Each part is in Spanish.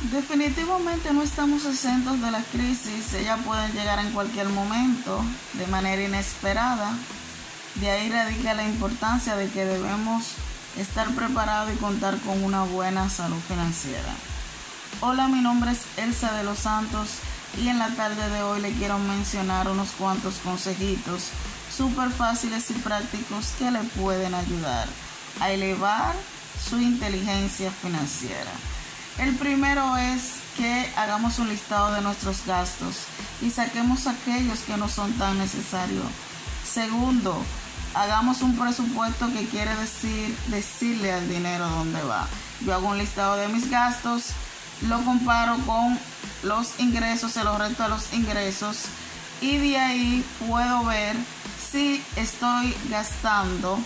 Definitivamente no estamos exentos de la crisis, ellas pueden llegar en cualquier momento de manera inesperada. De ahí radica la importancia de que debemos estar preparados y contar con una buena salud financiera. Hola, mi nombre es Elsa de los Santos y en la tarde de hoy le quiero mencionar unos cuantos consejitos súper fáciles y prácticos que le pueden ayudar a elevar su inteligencia financiera. El primero es que hagamos un listado de nuestros gastos y saquemos aquellos que no son tan necesarios. Segundo, hagamos un presupuesto que quiere decir decirle al dinero dónde va. Yo hago un listado de mis gastos, lo comparo con los ingresos, se lo resto a los ingresos y de ahí puedo ver si estoy gastando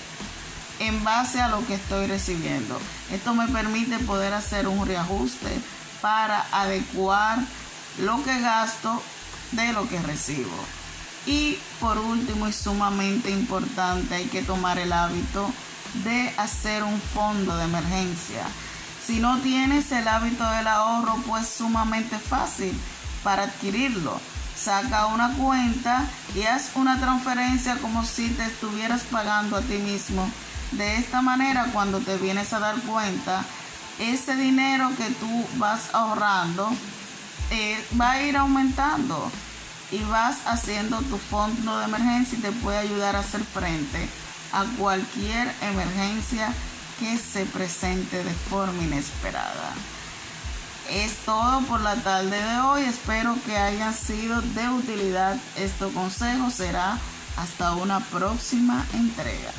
en base a lo que estoy recibiendo. Esto me permite poder hacer un reajuste para adecuar lo que gasto de lo que recibo. Y por último y sumamente importante, hay que tomar el hábito de hacer un fondo de emergencia. Si no tienes el hábito del ahorro, pues sumamente fácil para adquirirlo. Saca una cuenta y haz una transferencia como si te estuvieras pagando a ti mismo de esta manera, cuando te vienes a dar cuenta, ese dinero que tú vas ahorrando eh, va a ir aumentando y vas haciendo tu fondo de emergencia y te puede ayudar a hacer frente a cualquier emergencia que se presente de forma inesperada. Es todo por la tarde de hoy. Espero que hayan sido de utilidad. Este consejo será hasta una próxima entrega.